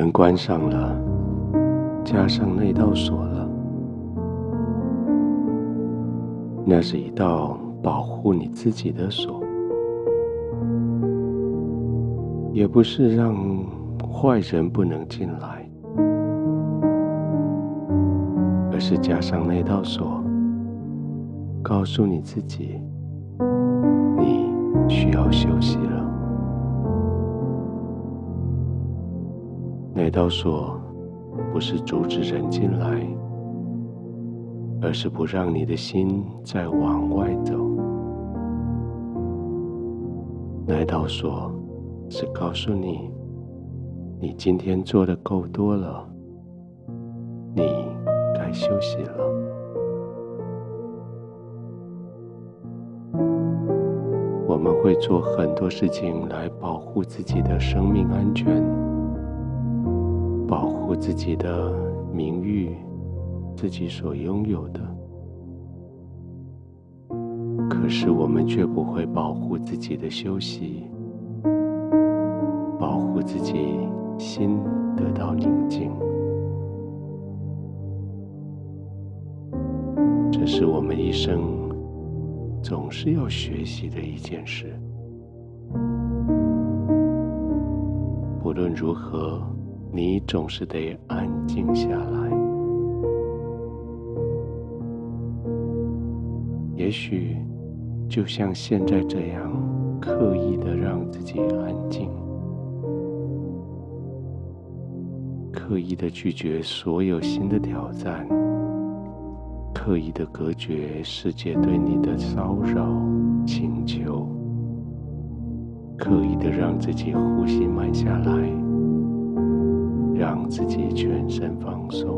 门关上了，加上那道锁了，那是一道保护你自己的锁，也不是让坏人不能进来，而是加上那道锁，告诉你自己，你需要休息那道锁不是阻止人进来，而是不让你的心再往外走。那道锁是告诉你，你今天做的够多了，你该休息了。我们会做很多事情来保护自己的生命安全。保护自己的名誉，自己所拥有的。可是我们却不会保护自己的休息，保护自己心得到宁静。这是我们一生总是要学习的一件事。不论如何。你总是得安静下来。也许就像现在这样，刻意的让自己安静，刻意的拒绝所有新的挑战，刻意的隔绝世界对你的骚扰、请求，刻意的让自己呼吸慢下来。让自己全身放松。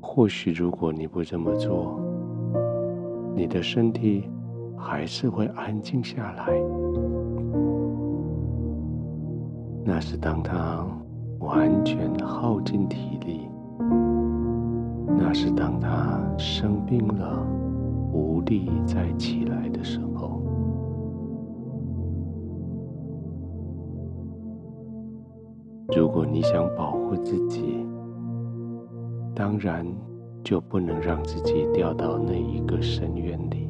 或许，如果你不这么做，你的身体还是会安静下来。那是当他完全耗尽体力，那是当他生病了，无力再起来的时候。如果你想保护自己，当然就不能让自己掉到那一个深渊里。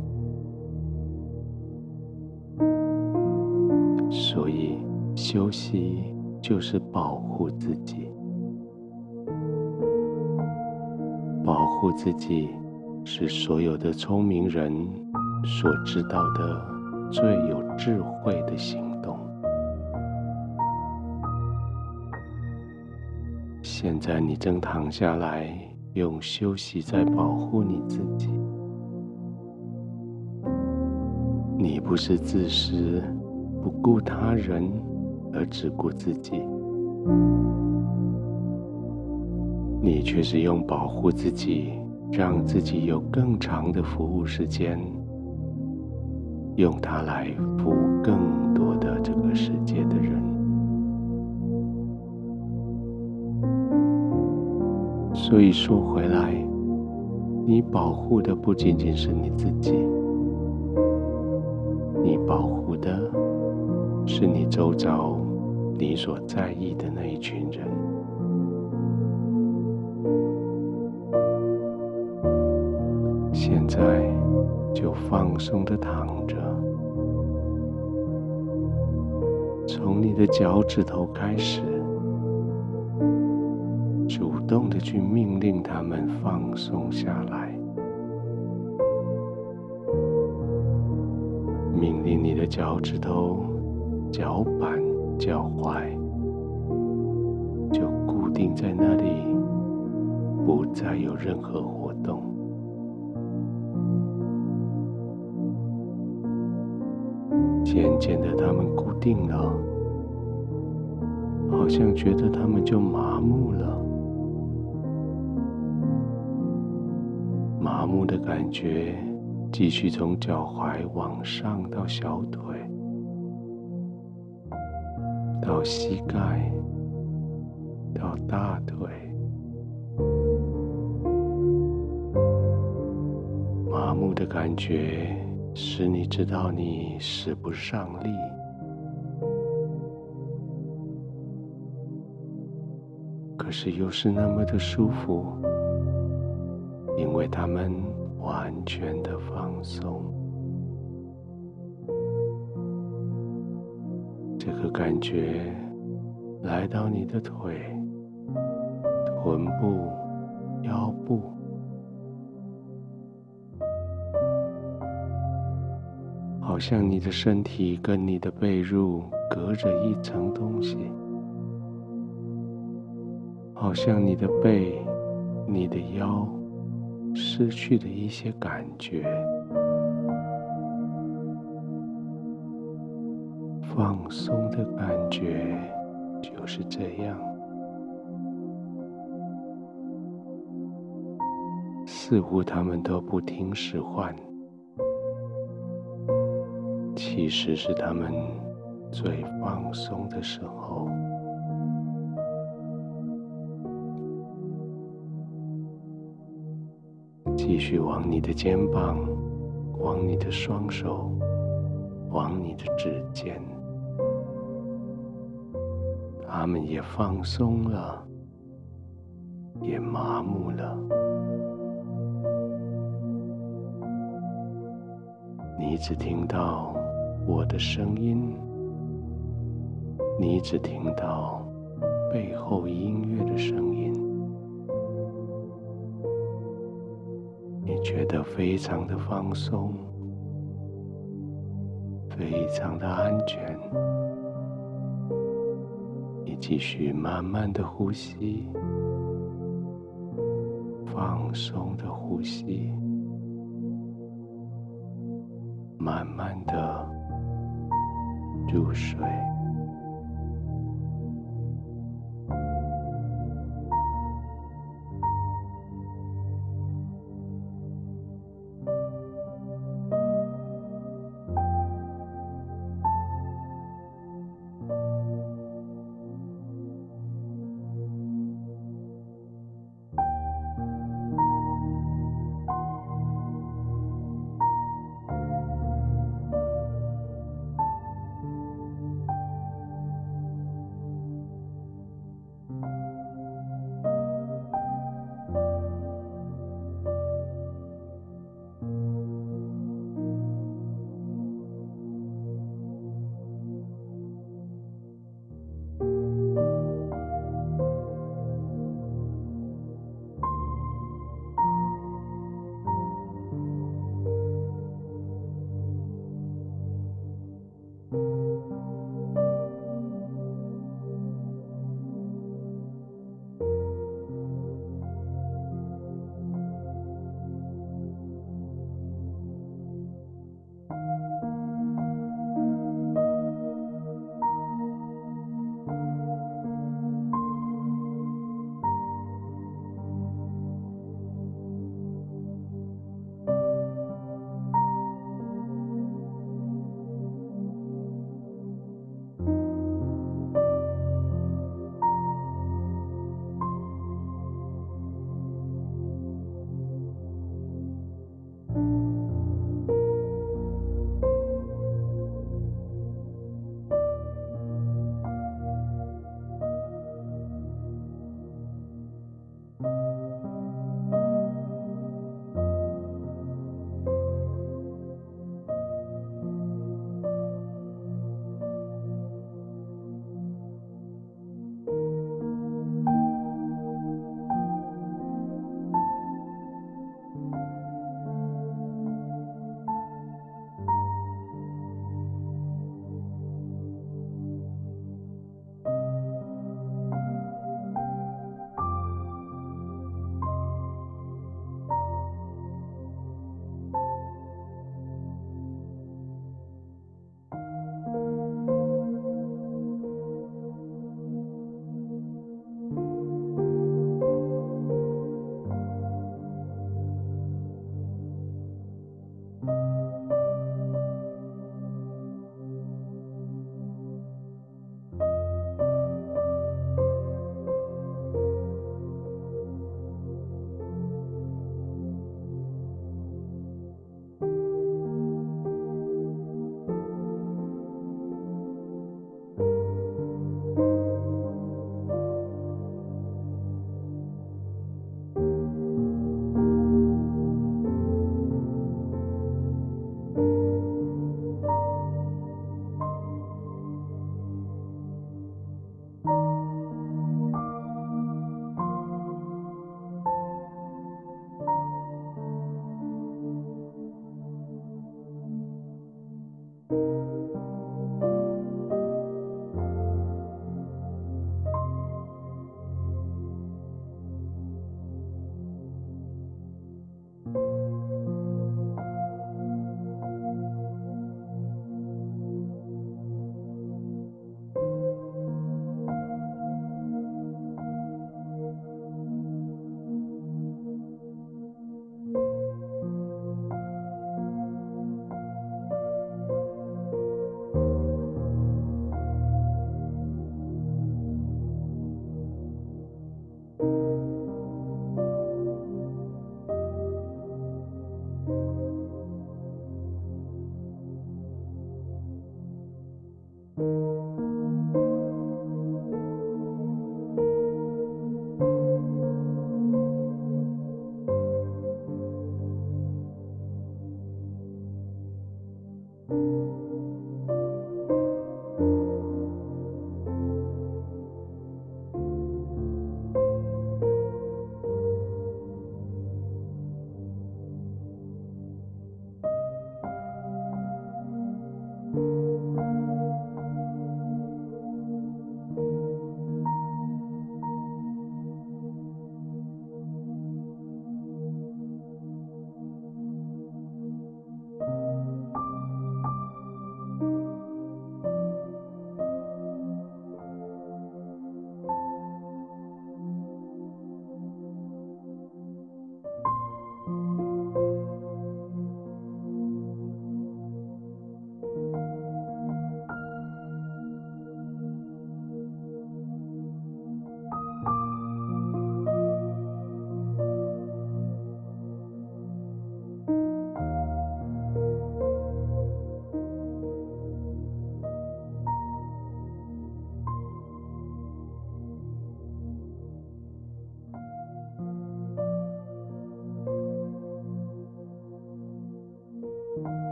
所以，休息就是保护自己。保护自己是所有的聪明人所知道的最有智慧的行为。现在你正躺下来，用休息在保护你自己。你不是自私，不顾他人，而只顾自己。你却是用保护自己，让自己有更长的服务时间，用它来服务更多的这个世界的人。所以说回来，你保护的不仅仅是你自己，你保护的是你周遭你所在意的那一群人。现在就放松的躺着，从你的脚趾头开始。动的去命令他们放松下来，命令你的脚趾头、脚板、脚踝就固定在那里，不再有任何活动。渐渐的，他们固定了，好像觉得他们就麻木了。麻木的感觉继续从脚踝往上到小腿到膝盖到大腿。麻木的感觉使你知道你使不上力可是又是那么的舒服因为他们完全的放松。这个感觉来到你的腿、臀部、腰部，好像你的身体跟你的被褥隔着一层东西。好像你的背、你的腰失去的一些感觉，放松的感觉就是这样，似乎他们都不听使唤，其实是他们最放松的时候。继续往你的肩膀，往你的双手，往你的指尖，他们也放松了，也麻木了。你只听到我的声音，你只听到背后音乐的声音。觉得非常的放松，非常的安全。你继续慢慢的呼吸，放松的呼吸，慢慢的入睡。